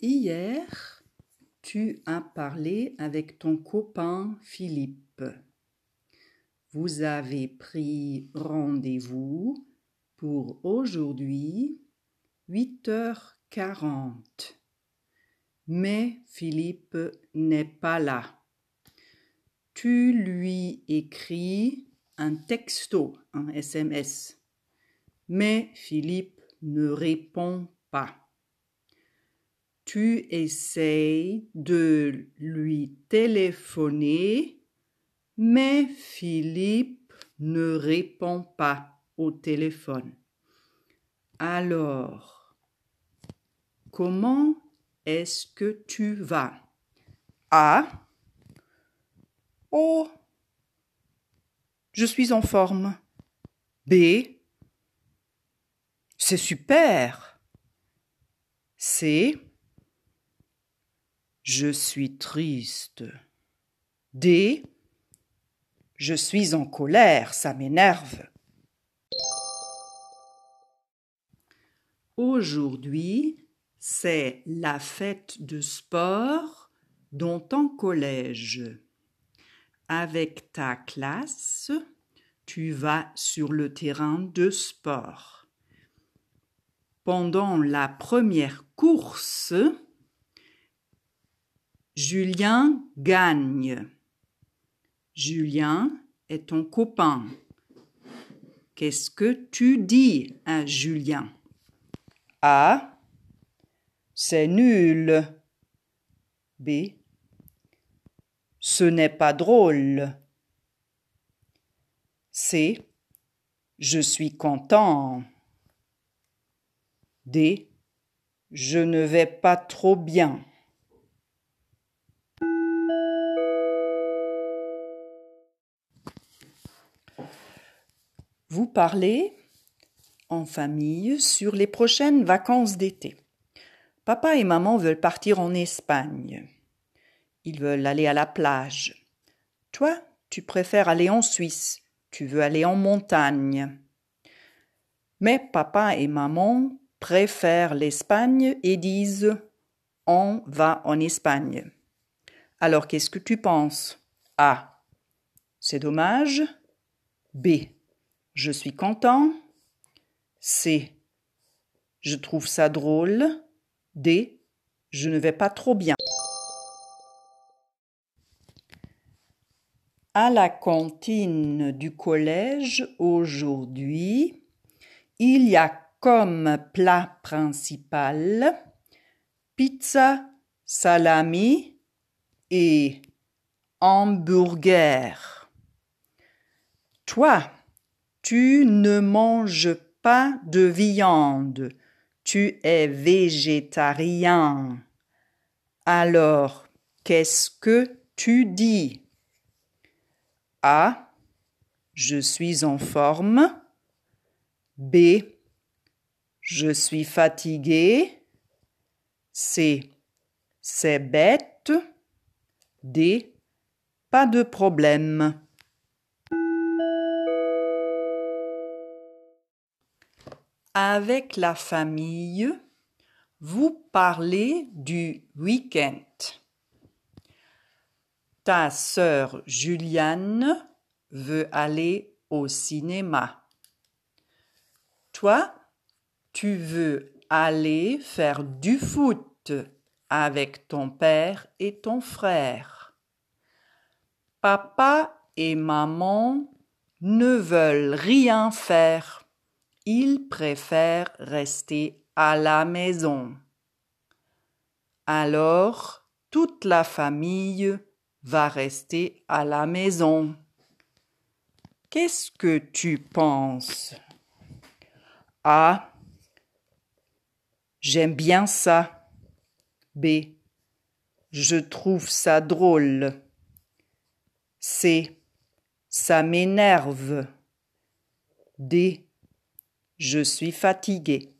Hier, tu as parlé avec ton copain Philippe. Vous avez pris rendez-vous pour aujourd'hui 8h40. Mais Philippe n'est pas là. Tu lui écris un texto, un SMS. Mais Philippe ne répond pas tu essayes de lui téléphoner, mais Philippe ne répond pas au téléphone. Alors, comment est-ce que tu vas? A. Oh, je suis en forme. B. C'est super. C. Je suis triste. D. Je suis en colère, ça m'énerve. Aujourd'hui, c'est la fête de sport dans ton collège. Avec ta classe, tu vas sur le terrain de sport. Pendant la première course, Julien gagne. Julien est ton copain. Qu'est-ce que tu dis à Julien? A. C'est nul. B. Ce n'est pas drôle. C. Je suis content. D. Je ne vais pas trop bien. Vous parlez en famille sur les prochaines vacances d'été. Papa et maman veulent partir en Espagne. Ils veulent aller à la plage. Toi, tu préfères aller en Suisse. Tu veux aller en montagne. Mais papa et maman préfèrent l'Espagne et disent on va en Espagne. Alors qu'est-ce que tu penses? A. C'est dommage. B. Je suis content. C. Je trouve ça drôle. D. Je ne vais pas trop bien. À la cantine du collège aujourd'hui, il y a comme plat principal pizza, salami et hamburger. Toi, tu ne manges pas de viande. Tu es végétarien. Alors, qu'est-ce que tu dis? A. Je suis en forme. B. Je suis fatigué. C. C'est bête. D. Pas de problème. Avec la famille, vous parlez du week-end. Ta sœur Juliane veut aller au cinéma. Toi, tu veux aller faire du foot avec ton père et ton frère. Papa et maman ne veulent rien faire il préfère rester à la maison. Alors, toute la famille va rester à la maison. Qu'est-ce que tu penses? A. J'aime bien ça. B. Je trouve ça drôle. C. Ça m'énerve. D. Je suis fatigué.